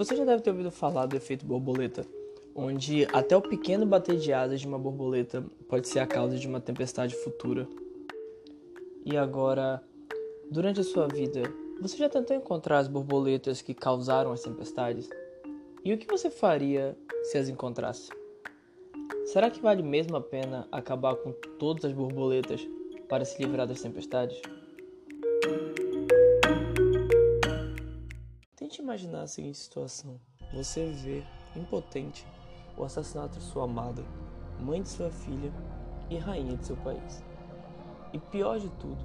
Você já deve ter ouvido falar do efeito borboleta, onde até o pequeno bater de asas de uma borboleta pode ser a causa de uma tempestade futura. E agora, durante a sua vida, você já tentou encontrar as borboletas que causaram as tempestades? E o que você faria se as encontrasse? Será que vale mesmo a pena acabar com todas as borboletas para se livrar das tempestades? Tente imaginar a seguinte situação: você vê, impotente, o assassinato de sua amada, mãe de sua filha e rainha de seu país. E pior de tudo,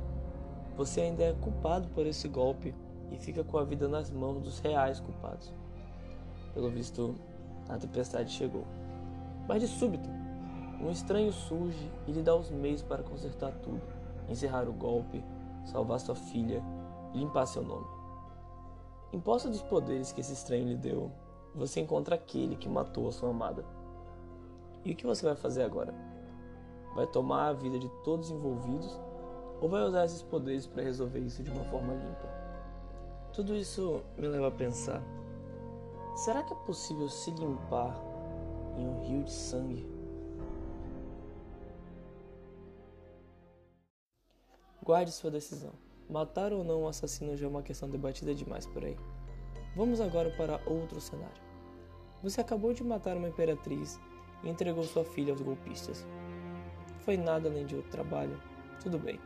você ainda é culpado por esse golpe e fica com a vida nas mãos dos reais culpados. Pelo visto, a tempestade chegou. Mas de súbito, um estranho surge e lhe dá os meios para consertar tudo, encerrar o golpe, salvar sua filha e limpar seu nome. Em posse dos poderes que esse estranho lhe deu, você encontra aquele que matou a sua amada. E o que você vai fazer agora? Vai tomar a vida de todos envolvidos ou vai usar esses poderes para resolver isso de uma forma limpa? Tudo isso me leva a pensar: será que é possível se limpar em um rio de sangue? Guarde sua decisão. Matar ou não um assassino já é uma questão debatida demais por aí. Vamos agora para outro cenário. Você acabou de matar uma imperatriz e entregou sua filha aos golpistas. Foi nada além de outro trabalho. Tudo bem.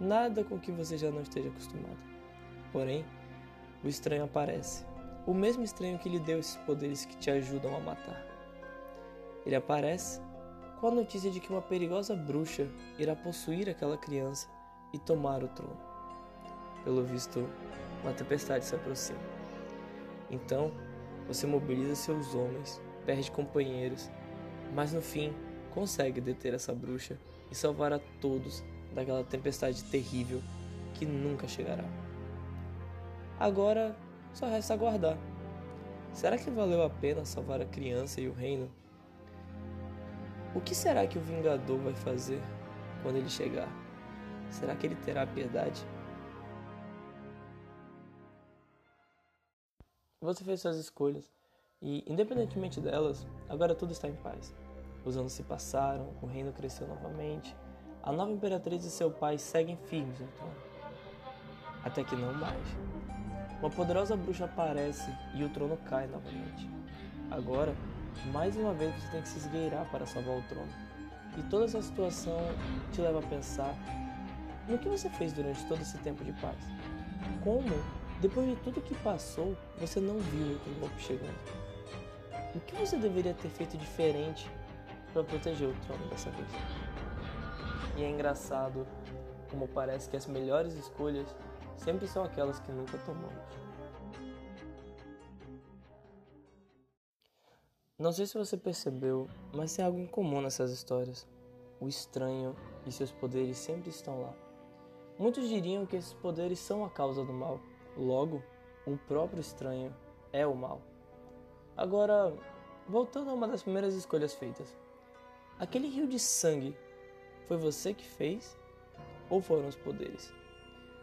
Nada com que você já não esteja acostumado. Porém, o estranho aparece. O mesmo estranho que lhe deu esses poderes que te ajudam a matar. Ele aparece com a notícia de que uma perigosa bruxa irá possuir aquela criança e tomar o trono. Pelo visto, uma tempestade se aproxima. Então, você mobiliza seus homens, perde companheiros, mas no fim consegue deter essa bruxa e salvar a todos daquela tempestade terrível que nunca chegará. Agora só resta aguardar. Será que valeu a pena salvar a criança e o reino? O que será que o Vingador vai fazer quando ele chegar? Será que ele terá piedade? Você fez suas escolhas e, independentemente delas, agora tudo está em paz. Os anos se passaram, o reino cresceu novamente, a nova imperatriz e seu pai seguem firmes no trono. Até que não mais. Uma poderosa bruxa aparece e o trono cai novamente. Agora, mais uma vez você tem que se esgueirar para salvar o trono. E toda essa situação te leva a pensar no que você fez durante todo esse tempo de paz? Como, depois de tudo que passou, você não viu o golpe chegando? O que você deveria ter feito diferente para proteger o trono dessa vez? E é engraçado como parece que as melhores escolhas sempre são aquelas que nunca tomamos. Não sei se você percebeu, mas tem algo em comum nessas histórias. O estranho e seus poderes sempre estão lá. Muitos diriam que esses poderes são a causa do mal, logo, o próprio estranho é o mal. Agora, voltando a uma das primeiras escolhas feitas. Aquele rio de sangue foi você que fez ou foram os poderes?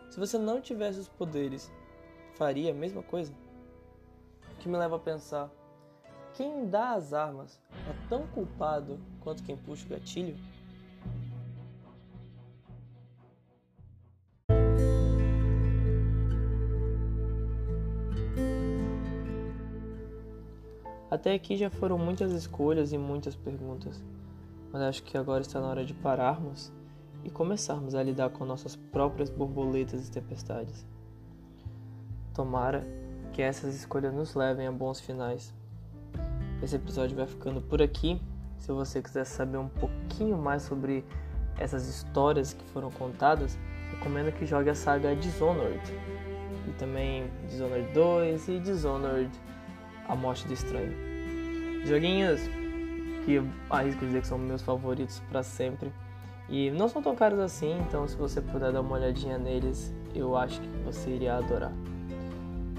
Se você não tivesse os poderes, faria a mesma coisa? O que me leva a pensar: quem dá as armas é tão culpado quanto quem puxa o gatilho? Até aqui já foram muitas escolhas e muitas perguntas, mas acho que agora está na hora de pararmos e começarmos a lidar com nossas próprias borboletas e tempestades. Tomara que essas escolhas nos levem a bons finais. Esse episódio vai ficando por aqui. Se você quiser saber um pouquinho mais sobre essas histórias que foram contadas, recomendo que jogue a saga Dishonored. E também Dishonored 2 e Dishonored a Morte do Estranho. Joguinhos que arrisco dizer que são meus favoritos para sempre. E não são tão caros assim, então se você puder dar uma olhadinha neles, eu acho que você iria adorar.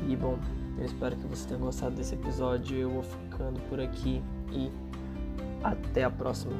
E bom, eu espero que você tenha gostado desse episódio. Eu vou ficando por aqui e até a próxima.